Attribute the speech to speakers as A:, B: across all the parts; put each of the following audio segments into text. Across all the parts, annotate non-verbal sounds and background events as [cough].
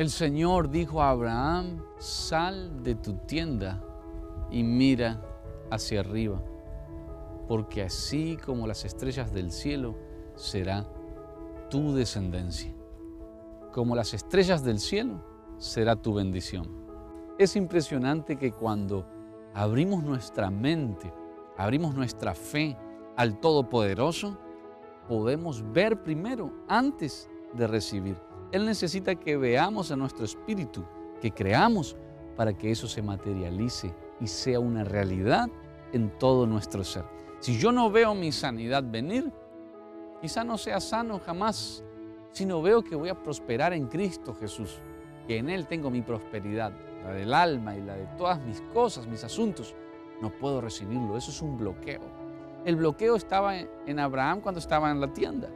A: El Señor dijo a Abraham, sal de tu tienda y mira hacia arriba, porque así como las estrellas del cielo será tu descendencia. Como las estrellas del cielo será tu bendición. Es impresionante que cuando abrimos nuestra mente, abrimos nuestra fe al Todopoderoso, podemos ver primero antes de recibir. Él necesita que veamos a nuestro espíritu, que creamos para que eso se materialice y sea una realidad en todo nuestro ser. Si yo no veo mi sanidad venir, quizá no sea sano jamás, sino veo que voy a prosperar en Cristo Jesús, que en Él tengo mi prosperidad, la del alma y la de todas mis cosas, mis asuntos, no puedo recibirlo. Eso es un bloqueo. El bloqueo estaba en Abraham cuando estaba en la tienda.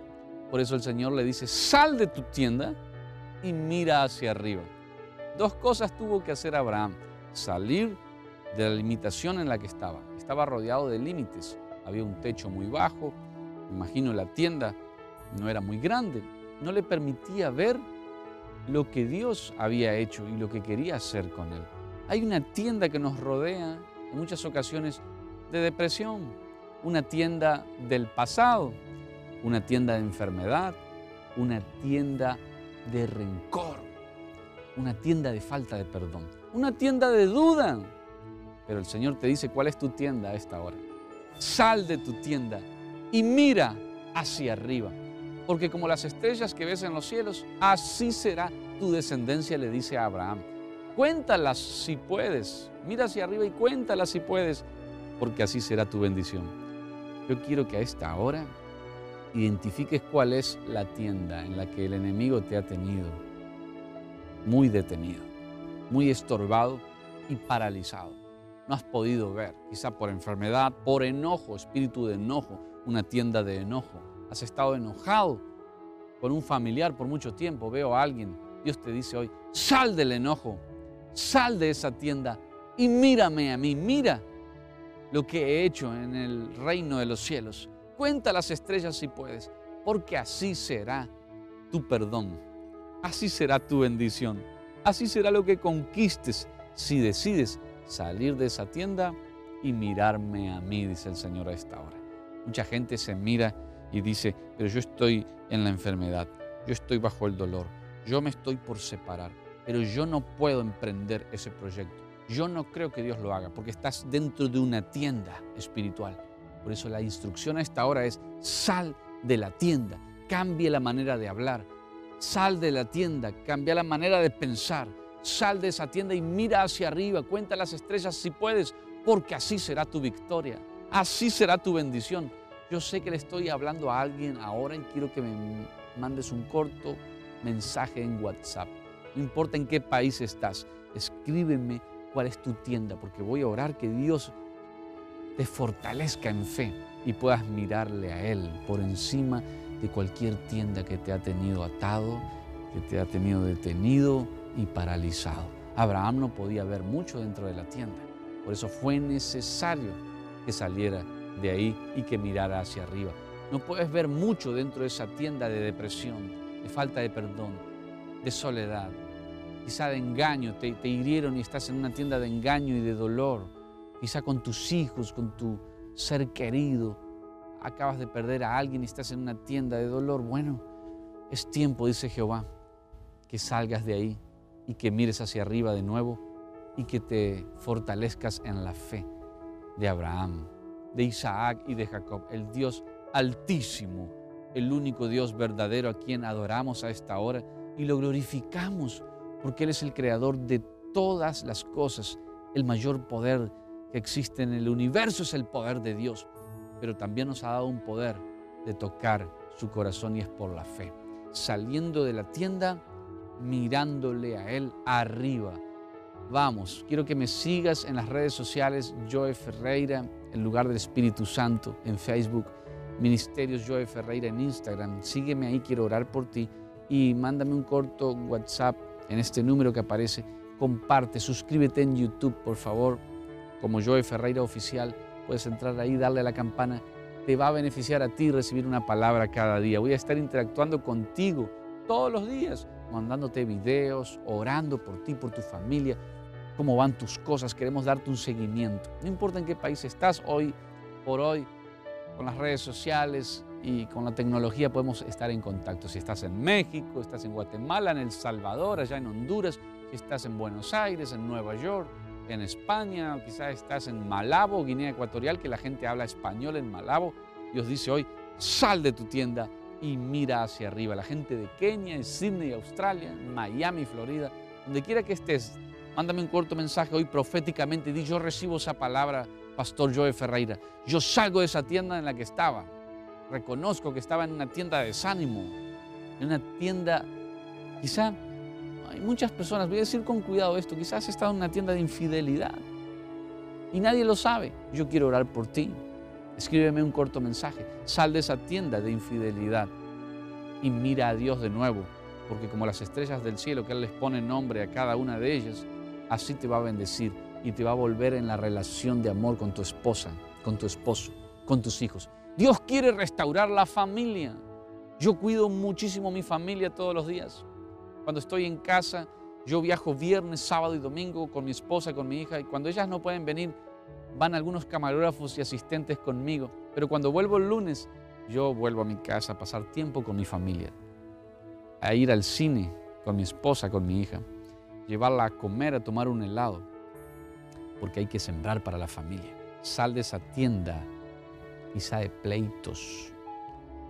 A: Por eso el Señor le dice, sal de tu tienda y mira hacia arriba. Dos cosas tuvo que hacer Abraham. Salir de la limitación en la que estaba. Estaba rodeado de límites. Había un techo muy bajo. Me imagino la tienda no era muy grande. No le permitía ver lo que Dios había hecho y lo que quería hacer con él. Hay una tienda que nos rodea en muchas ocasiones de depresión, una tienda del pasado, una tienda de enfermedad, una tienda de rencor, una tienda de falta de perdón, una tienda de duda. Pero el Señor te dice cuál es tu tienda a esta hora. Sal de tu tienda y mira hacia arriba, porque como las estrellas que ves en los cielos, así será tu descendencia, le dice a Abraham. Cuéntalas si puedes, mira hacia arriba y cuéntalas si puedes, porque así será tu bendición. Yo quiero que a esta hora identifiques cuál es la tienda en la que el enemigo te ha tenido muy detenido, muy estorbado y paralizado. No has podido ver, quizá por enfermedad, por enojo, espíritu de enojo, una tienda de enojo. Has estado enojado con un familiar por mucho tiempo. Veo a alguien, Dios te dice hoy, sal del enojo, sal de esa tienda y mírame a mí, mira lo que he hecho en el reino de los cielos. Cuenta las estrellas si puedes, porque así será tu perdón, así será tu bendición, así será lo que conquistes si decides salir de esa tienda y mirarme a mí, dice el Señor a esta hora. Mucha gente se mira y dice, pero yo estoy en la enfermedad, yo estoy bajo el dolor, yo me estoy por separar, pero yo no puedo emprender ese proyecto. Yo no creo que Dios lo haga porque estás dentro de una tienda espiritual por eso la instrucción a esta hora es sal de la tienda, cambie la manera de hablar, sal de la tienda, cambia la manera de pensar, sal de esa tienda y mira hacia arriba, cuenta las estrellas si puedes, porque así será tu victoria, así será tu bendición. Yo sé que le estoy hablando a alguien ahora y quiero que me mandes un corto mensaje en WhatsApp. No importa en qué país estás, escríbeme cuál es tu tienda, porque voy a orar que Dios te fortalezca en fe y puedas mirarle a Él por encima de cualquier tienda que te ha tenido atado, que te ha tenido detenido y paralizado. Abraham no podía ver mucho dentro de la tienda, por eso fue necesario que saliera de ahí y que mirara hacia arriba. No puedes ver mucho dentro de esa tienda de depresión, de falta de perdón, de soledad, quizá de engaño, te, hirieron y estás en una tienda de engaño y de dolor quizá con tus hijos, con tu ser querido, acabas de perder a alguien y estás en una tienda de dolor. Bueno, es tiempo, dice Jehová, que salgas de ahí y que mires hacia arriba de nuevo y que te fortalezcas en la fe. de Abraham, de Isaac y de Jacob, el Dios altísimo, el único Dios verdadero a quien adoramos a esta hora y lo glorificamos porque Él es el creador de todas las cosas. El mayor poder existe en el universo es el poder de Dios, pero también nos ha dado un poder de tocar su corazón y es por la fe. Saliendo de la tienda, mirándole a Él arriba. Vamos, quiero que me sigas en las redes sociales Joe Ferreira, en lugar del Espíritu Santo, en Facebook, Ministerios Joe Ferreira en Instagram. Sígueme ahí, quiero orar por ti y mándame un corto WhatsApp en este número que aparece. Comparte, suscríbete en YouTube, por favor, como Joe Ferreira Oficial. Puedes entrar ahí, darle a la campana. Te va a beneficiar a ti recibir una palabra cada día. Voy a estar interactuando contigo todos los días, mandándote videos, orando por ti, por tu familia, cómo van tus cosas. Queremos darte un seguimiento. No importa en qué país estás hoy, por hoy, con las redes sociales y con la tecnología podemos estar en contacto. Si estás en México, estás en Guatemala, en El Salvador, allá en Honduras, si estás en Buenos Aires, en Nueva York, en España, o quizás estás en Malabo, Guinea Ecuatorial, que la gente habla español en Malabo. Dios dice hoy, sal de tu tienda y mira hacia arriba. La gente de Kenia, en Sydney, Australia, Miami, Florida, donde quiera que estés, mándame un corto mensaje hoy proféticamente. Di, recibo esa palabra, Pastor Joe Ferreira. Yo salgo de esa tienda en la que estaba. Reconozco que estaba en una tienda de desánimo, en una tienda, quizá, hay muchas personas, voy a decir con cuidado esto, quizás has estado en una tienda de infidelidad y nadie lo sabe. Yo quiero orar por ti. Escríbeme un corto mensaje. Sal de esa tienda de infidelidad y mira a Dios de nuevo, porque como las estrellas del cielo que Él les pone nombre a cada una de ellas, así te va a bendecir y te va a volver en la relación de amor con tu esposa, con tu esposo, con tus hijos. Dios quiere restaurar la familia. Yo cuido muchísimo mi familia todos los días. Cuando estoy en casa, yo viajo viernes, sábado y domingo con mi esposa, con mi hija, y cuando ellas no pueden venir, van algunos camarógrafos y asistentes conmigo. Pero cuando vuelvo el lunes, yo vuelvo a mi casa a pasar tiempo con mi familia, a ir al cine con mi esposa, con mi hija, llevarla a comer, a tomar un helado, porque hay que sembrar para la familia. Sal de esa tienda quizá de pleitos,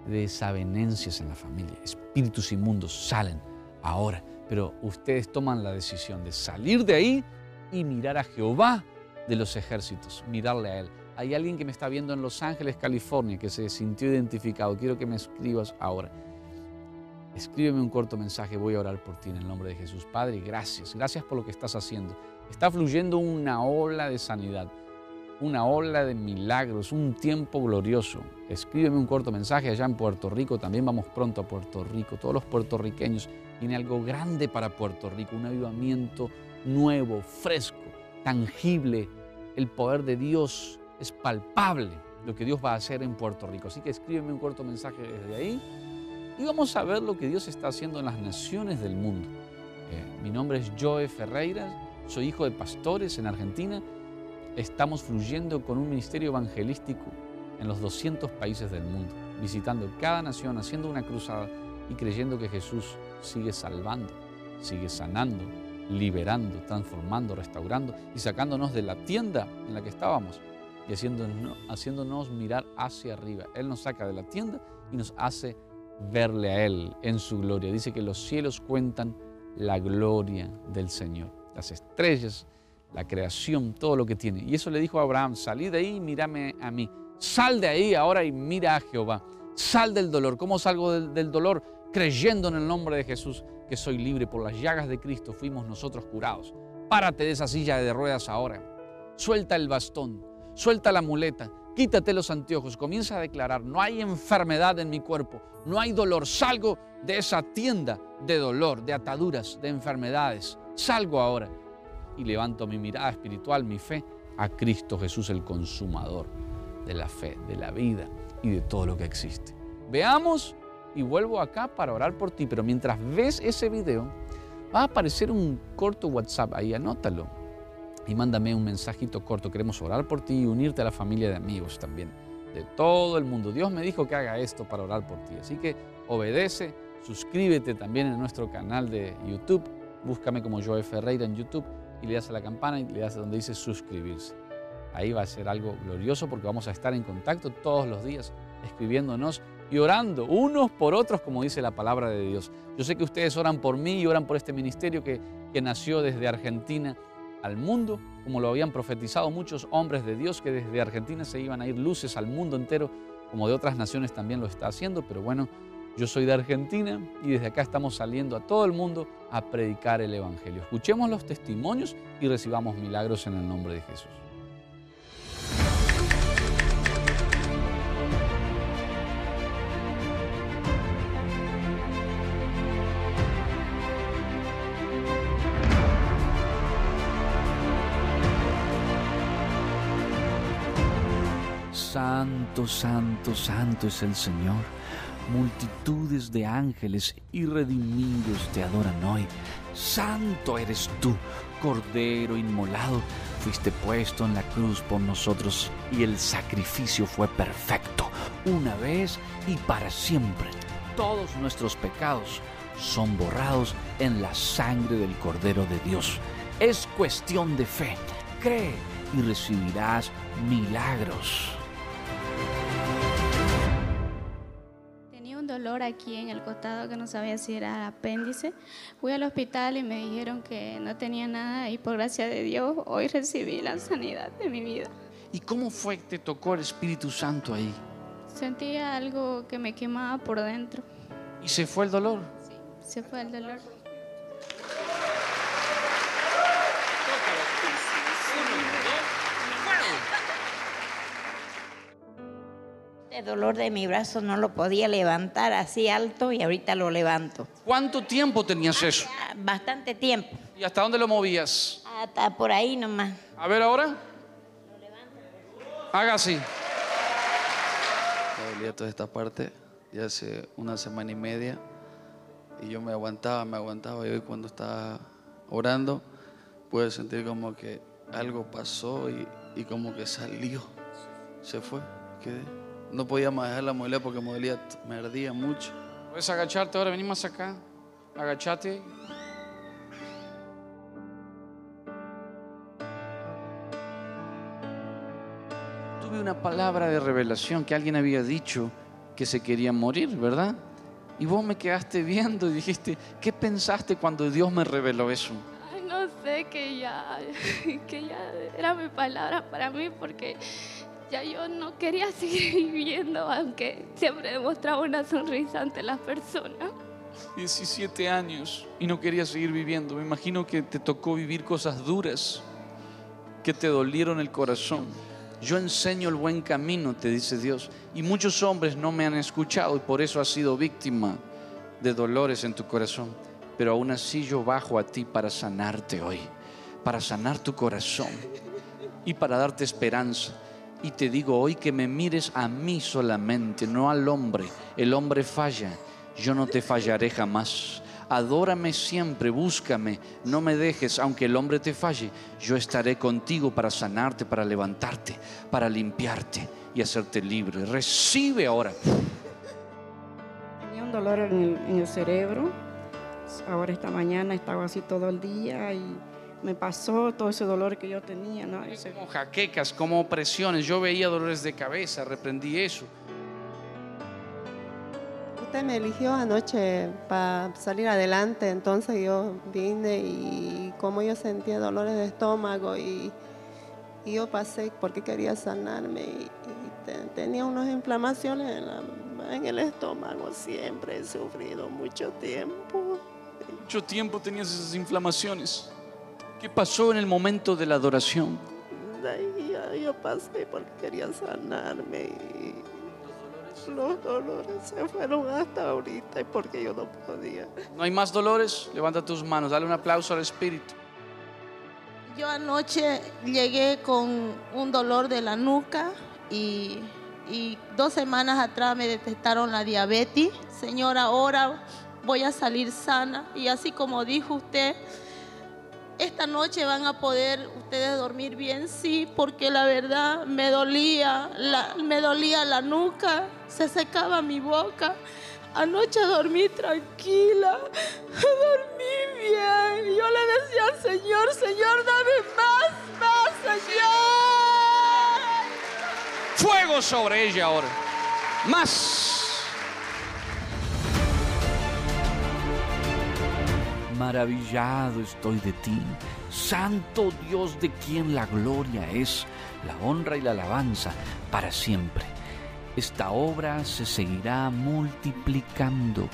A: de desavenencias en la familia. Espíritus inmundos salen ahora, pero ustedes toman la decisión de salir de ahí y mirar a Jehová de los ejércitos, mirarle a Él. Hay alguien que me está viendo en Los Ángeles, California, que se sintió identificado. Quiero que me escribas ahora. Escríbeme un corto mensaje, voy a orar por ti en el nombre de Jesús. Padre, gracias, gracias por lo que estás haciendo. Está fluyendo una ola de sanidad, una ola de milagros, un tiempo glorioso. Escríbeme un corto mensaje allá en Puerto Rico, también vamos pronto a Puerto Rico. Todos los puertorriqueños, tiene algo grande para Puerto Rico, un avivamiento nuevo, fresco tangible, el poder de Dios es palpable, lo que Dios va a hacer en Puerto Rico. Así que escríbeme un corto mensaje desde ahí y vamos a ver lo que Dios está haciendo en las naciones del mundo. Eh, mi nombre es Joe Ferreira, soy hijo de pastores en Argentina. Estamos fluyendo con un ministerio evangelístico en los 200 países del mundo, visitando cada nación, haciendo una cruzada y creyendo que Jesús sigue salvando, sigue sanando, liberando, transformando, restaurando y sacándonos de la tienda en la que estábamos y haciéndonos, haciéndonos mirar hacia arriba. Él nos saca de la tienda y nos hace verle a Él en su gloria. Dice que los cielos cuentan la gloria del Señor, las estrellas, la creación, todo lo que tiene. Y eso le dijo a Abraham, salí de ahí y mírame a mí. Sal de ahí ahora y mira a Jehová. Sal del dolor. ¿Cómo salgo del, del dolor? Creyendo en el nombre de Jesús que soy libre. Por las llagas de Cristo fuimos nosotros curados. Párate de esa silla de ruedas ahora. Suelta el bastón, suelta la muleta, quítate los anteojos, comienza a declarar, no hay enfermedad en mi cuerpo, no hay dolor. Salgo de esa tienda de dolor, de ataduras, de enfermedades. Salgo ahora y levanto mi mirada espiritual, mi fe, a Cristo Jesús, el consumador de la fe, de la vida y de todo lo que existe. Veamos y vuelvo acá para orar por ti. Pero mientras ves ese video, va a aparecer un corto WhatsApp ahí, anótalo y mándame un mensajito corto. Queremos orar por ti y unirte a la familia de amigos también, de todo el mundo. Dios me dijo que haga esto para orar por ti. Así que obedece, suscríbete también en nuestro canal de YouTube. Búscame como Joe Ferreira en YouTube y le das a la campana y le das a donde dice suscribirse. Ahí va a ser algo glorioso porque vamos a estar en contacto todos los días, escribiéndonos y orando unos por otros, como dice la palabra de Dios. Yo sé que ustedes oran por mí y oran por este ministerio que, que nació desde Argentina al mundo, como lo habían profetizado muchos hombres de Dios, que desde Argentina se iban a ir luces al mundo entero, como de otras naciones también lo está haciendo, pero bueno, yo soy de Argentina y desde acá estamos saliendo a todo el mundo a predicar el Evangelio. Escuchemos los testimonios y recibamos milagros en el nombre de Jesús. Santo, santo, santo es el Señor. Multitudes de ángeles y redimidos te adoran hoy. Santo eres tú, Cordero inmolado. Fuiste puesto en la cruz por nosotros y el sacrificio fue perfecto, una vez y para siempre. Todos nuestros pecados son borrados en la sangre del Cordero de Dios. Es cuestión de fe. Cree y recibirás milagros.
B: Dolor aquí en el costado que no sabía si era apéndice. Fui al hospital y me dijeron que no tenía nada y por gracia de Dios hoy recibí la sanidad de mi vida.
A: ¿Y cómo fue que te tocó el Espíritu Santo ahí?
B: Sentía algo que me quemaba por dentro.
A: ¿Y se fue el dolor?
B: Sí, se fue el dolor.
C: El dolor de mi brazo no lo podía levantar así alto y ahorita lo levanto.
A: ¿Cuánto tiempo tenías eso?
C: Ah, Bastante tiempo.
A: ¿Y hasta dónde lo movías?
C: Hasta por ahí nomás.
A: A ver ahora. Haga así.
D: Me dolía toda esta parte ya hace una semana y media y yo me aguantaba, me aguantaba y hoy cuando estaba orando pude sentir como que algo pasó y, y como que salió, se fue, quedé. No podía más dejar la movilidad porque me dolía, me ardía mucho.
A: Puedes agacharte ahora, vení más acá. Agachate. Tuve una palabra de revelación que alguien había dicho que se quería morir, ¿verdad? Y vos me quedaste viendo y dijiste, ¿qué pensaste cuando Dios me reveló eso?
B: Ay, no sé, que ya, [laughs] que ya era mi palabra para mí porque ya yo no quería [laughs] seguir viviendo, aunque siempre demostraba una sonrisa ante las personas.
A: 17 años y no quería seguir viviendo. Me imagino que te tocó vivir cosas duras que te dolieron el corazón. Yo enseño el buen camino, te dice Dios. Y muchos hombres no me han escuchado y por eso has sido víctima de dolores en tu corazón. Pero aún así yo bajo a ti para sanarte hoy, para sanar tu corazón y para darte esperanza. Y te digo hoy que me mires a mí solamente, no al hombre. El hombre falla, yo no te fallaré jamás. Adórame siempre, búscame, no me dejes, aunque el hombre te falle, yo estaré contigo para sanarte, para levantarte, para limpiarte y hacerte libre. Recibe ahora.
E: Tenía un dolor en el, cerebro. Ahora esta mañana estaba así todo el día y me pasó todo ese dolor que yo tenía, ¿no? Ese-
A: Como jaquecas, como opresiones. Yo veía dolores de cabeza, reprendí eso.
F: Usted me eligió anoche para salir adelante, entonces yo vine y como yo sentía dolores de estómago y, y yo pasé porque quería sanarme y, y te- tenía unas inflamaciones en, la- en el estómago, siempre he sufrido mucho tiempo.
A: Mucho tiempo tenías esas inflamaciones. ¿Qué pasó en el momento de la adoración?
F: Ahí yo pasé porque quería sanarme y los dolores se fueron hasta ahorita y porque yo no podía.
A: ¿No hay más dolores? Levanta tus manos, dale un aplauso al Espíritu.
G: Yo anoche llegué con un dolor de la nuca y, y dos semanas atrás me detectaron la diabetes. Señora, ahora voy a salir sana y así como dijo usted, esta noche van a poder ustedes dormir bien, sí, porque la verdad me dolía, la, me dolía la nuca, se secaba mi boca. Anoche dormí tranquila, [laughs] dormí bien. Yo le decía al Señor, Señor, dame más, más, Señor.
A: Fuego sobre ella ahora. Más. Maravillado estoy de ti, Santo Dios de quien la gloria es, la honra y la alabanza para siempre. Esta obra se seguirá multiplicando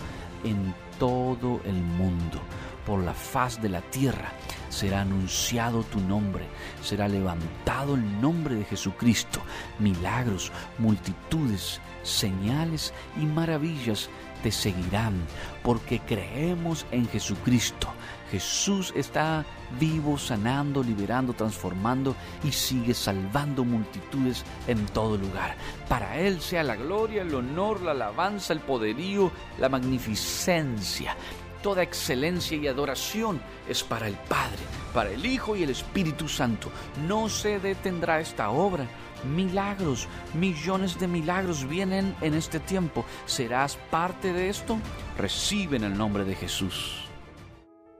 A: en todo el mundo, por la faz de la tierra. Será anunciado tu nombre, será levantado el nombre de Jesucristo. Milagros, multitudes, señales y maravillas te seguirán, porque creemos en Jesucristo. Jesús está vivo, sanando, liberando, transformando y sigue salvando multitudes en todo lugar. Para Él sea la gloria, el honor, la alabanza, el poderío, la magnificencia. Toda excelencia y adoración es para el Padre, para el Hijo y el Espíritu Santo. No se detendrá esta obra milagros, millones de milagros vienen en este tiempo. ¿Serás parte de esto? Recibe en el nombre de Jesús.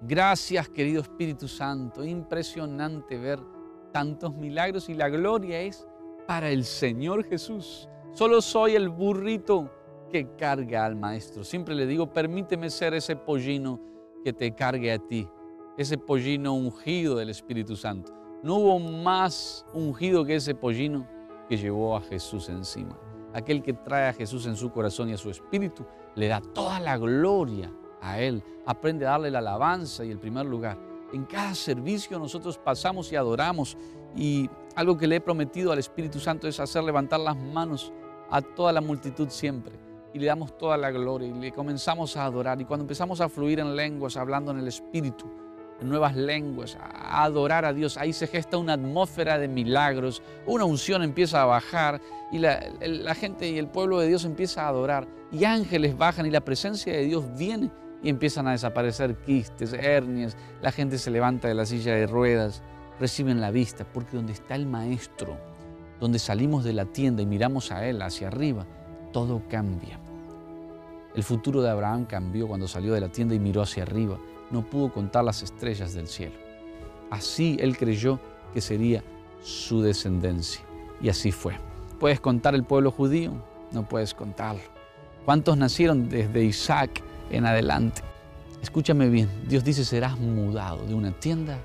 A: Gracias, querido Espíritu Santo. Impresionante ver tantos milagros y la gloria es para el Señor Jesús. Solo soy el burrito que carga al Maestro. Siempre le digo, permíteme ser ese pollino que te cargue a ti, ese pollino ungido del Espíritu Santo. No hubo más ungido que ese pollino que llevó a Jesús encima. Aquel que trae a Jesús en su corazón y a su espíritu, le da toda la gloria a Él. Aprende a darle la alabanza y el primer lugar. En cada servicio nosotros pasamos y adoramos y algo que le he prometido al Espíritu Santo es hacer levantar las manos a toda la multitud siempre y le damos toda la gloria y le comenzamos a adorar y cuando empezamos a fluir en lenguas, hablando en el Espíritu, nuevas lenguas, a adorar a Dios. Ahí se gesta una atmósfera de milagros, una unción empieza a bajar y la, gente y el pueblo de Dios empieza a adorar y ángeles bajan y la presencia de Dios viene y empiezan a desaparecer quistes, hernias, la gente se levanta de la silla de ruedas, reciben la vista, porque donde está el Maestro, donde salimos de la tienda y miramos a Él hacia arriba, todo cambia. El futuro de Abraham cambió cuando salió de la tienda y miró hacia arriba no pudo contar las estrellas del cielo. Así él creyó que sería su descendencia. Y así fue. ¿Puedes contar el pueblo judío? No puedes contarlo. ¿Cuántos nacieron desde Isaac en adelante? Escúchame bien, Dios dice serás mudado de una tienda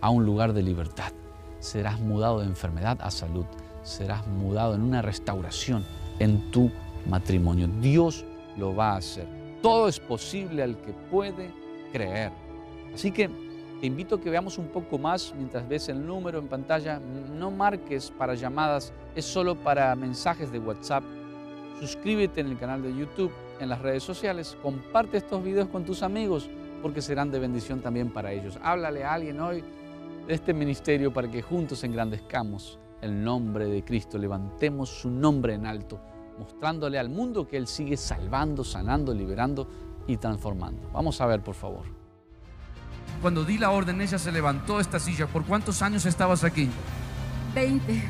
A: a un lugar de libertad. Serás mudado de enfermedad a salud. Serás mudado en una restauración en tu matrimonio. Dios lo va a hacer. Todo es posible al que puede creer. Así que te invito a que veamos un poco más mientras ves el número en pantalla. No marques para llamadas, es solo para mensajes de WhatsApp. Suscríbete en el canal de YouTube, en las redes sociales. Comparte estos videos con tus amigos porque serán de bendición también para ellos. Háblale a alguien hoy de este ministerio para que juntos engrandezcamos el nombre de Cristo, levantemos su nombre en alto, mostrándole al mundo que Él sigue salvando, sanando, liberando y transformando. Vamos a ver, por favor. Cuando di la orden, ella se levantó esta silla. ¿Por cuántos años estabas aquí?
B: 20.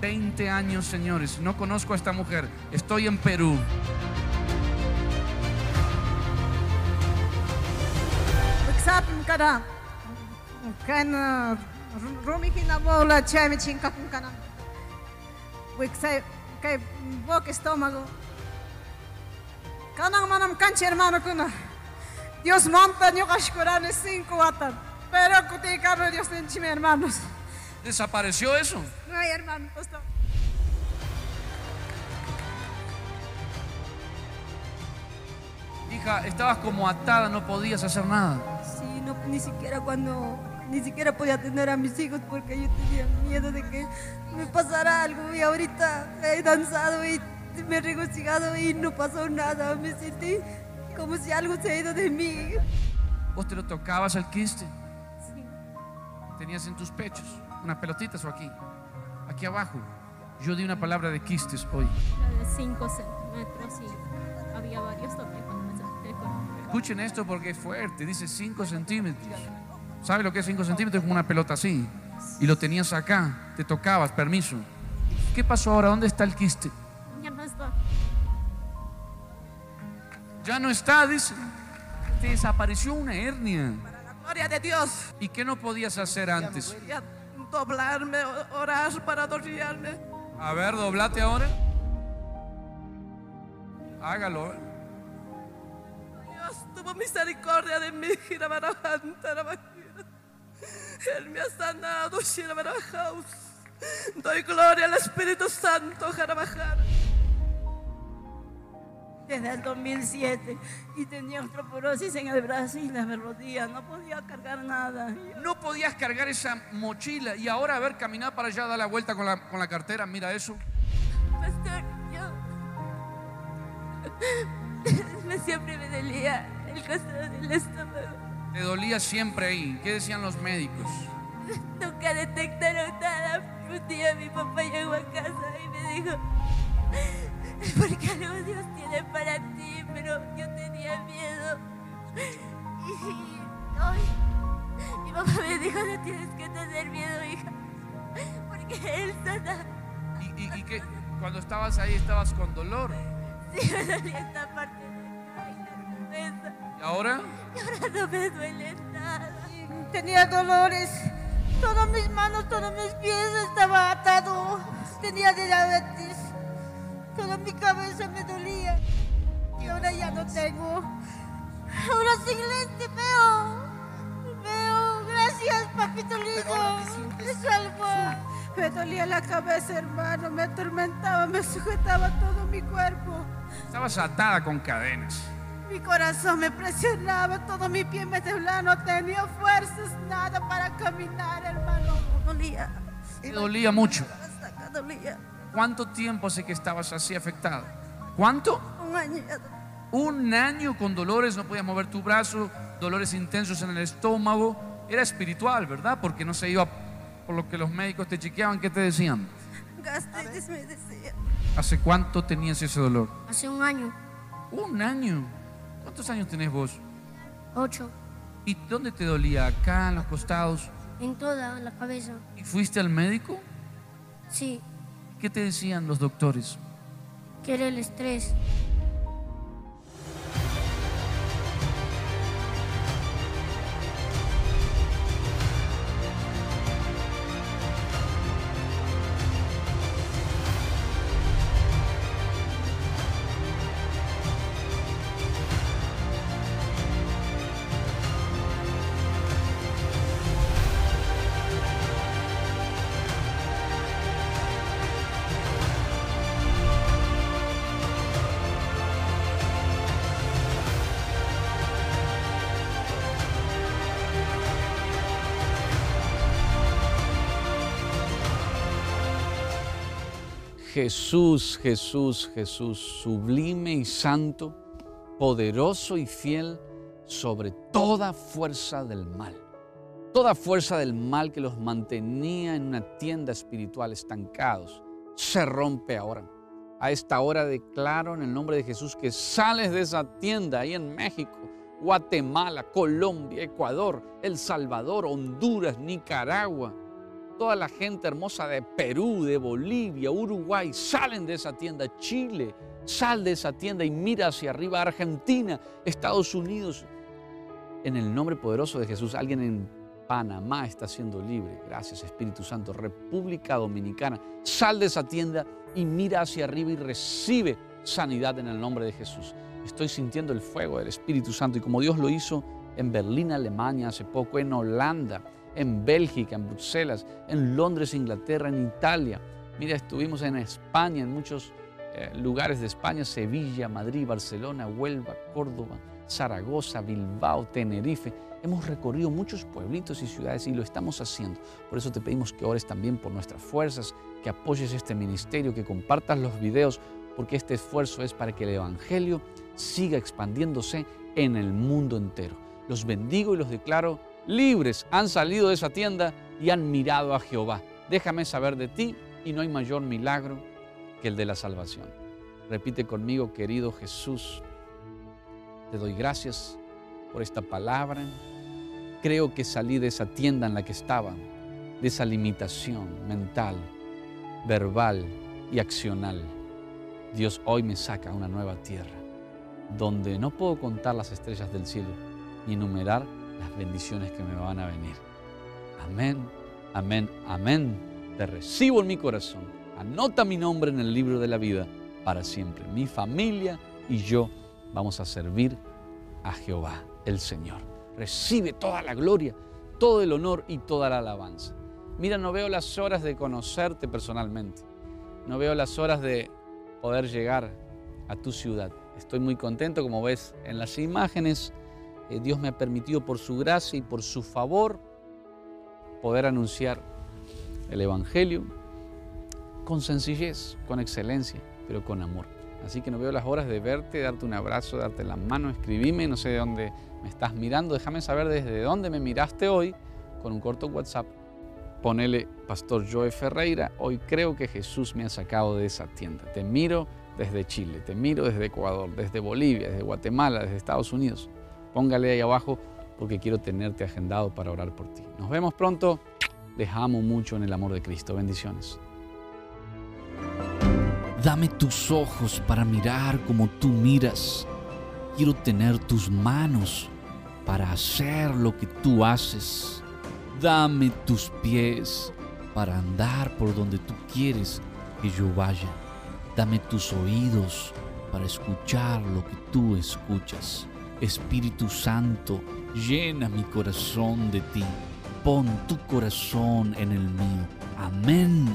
A: 20 años, señores. No conozco a esta mujer. Estoy en Perú.
H: Estómago Kanang manam cancha, hermano, kuna. Dios monta nyo kashkurane cinco watan. Pero kutikano Dios nenchime, hermanos.
A: ¿Desapareció eso?
H: Ay, hermano, pastor.
A: Hija, estabas como atada, no podías hacer nada.
H: Sí, no, ni siquiera cuando, ni siquiera podía atender a mis hijos porque yo tenía miedo de que me pasara algo y ahorita he danzado y me he regocijado y no pasó nada. Me sentí como si algo se ha ido de mí.
A: ¿Vos te lo tocabas al quiste? Sí. ¿Tenías en tus pechos unas pelotitas o aquí? Aquí abajo. Yo di una palabra de quistes hoy.
B: de 5 centímetros y había varios también cuando me
A: Escuchen esto porque es fuerte. Dice 5 centímetros. ¿Sabe lo que es 5 centímetros? Es como una pelota así. Y lo tenías acá. Te tocabas, permiso. ¿Qué pasó ahora? ¿Dónde está el quiste? Ya no está, dice. Te desapareció una hernia.
H: Para la gloria de Dios.
A: ¿Y qué no podías hacer antes?
H: doblarme, orar para adorarme.
I: A ver, doblate ahora. Hágalo.
J: Dios tuvo misericordia de mí, Él me ha sanado, Shirabarajaus. Doy gloria al Espíritu Santo, Jarabajar.
H: Desde el 2007 y tenía osteoporosis en el brazo y las rodillas, no podía cargar nada.
I: No podías cargar esa mochila y ahora a ver, caminar para allá, dar la vuelta con la, con la cartera, mira eso.
B: Pastor, yo. [laughs] Me siempre me dolía el costado del estómago.
I: Te dolía siempre ahí. ¿Qué decían los médicos? [laughs]
B: Nunca detectaron nada. Un día mi papá llegó a casa y me dijo, porque algo Dios tiene para ti, pero yo tenía miedo. Y hoy mi papá me dijo, no tienes que tener miedo, hija, porque Él sana.
I: ¿Y, y, y qué? Cuando estabas ahí estabas con dolor.
B: Sí, me dolía esta parte de la cabeza.
I: ¿Y ahora?
B: Y ahora no me duele nada.
H: Tenía dolores, todas mis manos, todos mis pies estaba atado. Tenía diabetes, toda mi cabeza me dolía. Y ahora ya no tengo. Ahora sin lente veo. Veo. Gracias, papito lindo. Me salvó. Me dolía la cabeza, hermano. Me atormentaba, me sujetaba todo mi cuerpo.
I: Estabas atada con cadenas.
H: Mi corazón me presionaba, todo mi pie me temblaba, no tenía fuerzas, nada para caminar, hermano. Dolía.
I: Te dolía mucho.
H: Hasta acá dolía.
I: ¿Cuánto tiempo hace que estabas así afectada? ¿Cuánto?
H: Un año.
I: Un año con dolores, no podías mover tu brazo, dolores intensos en el estómago. Era espiritual, ¿verdad? Porque no se iba por lo que los médicos te chequeaban. ¿Qué te decían?
H: Gastritis me decía.
I: ¿Hace cuánto tenías ese dolor?
K: Hace un año,
I: Un año. ¿Cuántos años tenés vos?
K: ocho,
I: ¿Y dónde te dolía? ¿Acá, en los costados?
K: en toda la cabeza.
I: ¿Y fuiste al médico?
K: Sí,
I: ¿Qué te decían los doctores?
K: que era el estrés.
A: Jesús, Jesús, Jesús, sublime y santo, poderoso y fiel sobre toda fuerza del mal. Toda fuerza del mal que los mantenía en una tienda espiritual estancados, se rompe ahora. A esta hora declaro en el nombre de Jesús que sales de esa tienda ahí en México, Guatemala, Colombia, Ecuador, El Salvador, Honduras, Nicaragua, toda la gente hermosa de Perú, de Bolivia, Uruguay, salen de esa tienda, Chile, sal de esa tienda y mira hacia arriba, Argentina, Estados Unidos. En el nombre poderoso de Jesús, alguien en Panamá está siendo libre. Gracias Espíritu Santo. República Dominicana, sal de esa tienda y mira hacia arriba y recibe sanidad en el nombre de Jesús. Estoy sintiendo el fuego del Espíritu Santo y como Dios lo hizo en Berlín, Alemania, hace poco, en Holanda, en Bélgica, en Bruselas, en Londres, Inglaterra, en Italia. Mira, estuvimos en España, en muchos eh, lugares de España, Sevilla, Madrid, Barcelona, Huelva, Córdoba, Zaragoza, Bilbao, Tenerife. Hemos recorrido muchos pueblitos y ciudades y lo estamos haciendo. Por eso te pedimos que ores también por nuestras fuerzas, que apoyes este ministerio, que compartas los videos, porque este esfuerzo es para que el Evangelio siga expandiéndose en el mundo entero. Los bendigo y los declaro libres. Han salido de esa tienda y han mirado a Jehová. Déjame saber de ti y no hay mayor milagro que el de la salvación. Repite conmigo, querido Jesús, te doy gracias por esta palabra. Creo que salí de esa tienda en la que estaba, de esa limitación mental, verbal y accional. Dios hoy me saca a una nueva tierra, donde no puedo contar las estrellas del cielo ni enumerar las bendiciones que me van a venir. Amén, amén, amén. Te recibo en mi corazón. Anota mi nombre en el libro de la vida para siempre. Mi familia y yo vamos a servir a Jehová, el Señor. Recibe toda la gloria, todo el honor y toda la alabanza. Mira, no veo las horas de conocerte personalmente. No veo las horas de poder llegar a tu ciudad. Estoy muy contento, como ves en las imágenes. Eh, Dios me ha permitido por su gracia y por su favor poder anunciar el Evangelio con sencillez, con excelencia, pero con amor. Así que no veo las horas de verte, darte un abrazo, darte la mano, escribime, no sé de dónde me estás mirando, déjame saber desde dónde me miraste hoy con un corto WhatsApp. Ponele, Pastor Joe Ferreira, hoy creo que Jesús me ha sacado de esa tienda. Te miro desde Chile, te miro desde Ecuador, desde Bolivia, desde Guatemala, desde Estados Unidos. Póngale ahí abajo porque quiero tenerte agendado para orar por ti. Nos vemos pronto. Les amo mucho en el amor de Cristo. Bendiciones.
L: Dame tus ojos para mirar como tú miras. Quiero tener tus manos para hacer lo que tú haces. Dame tus pies para andar por donde tú quieres que yo vaya. Dame tus oídos para escuchar lo que tú escuchas. Espíritu Santo, llena mi corazón de ti. Pon tu corazón en el mío. Amén.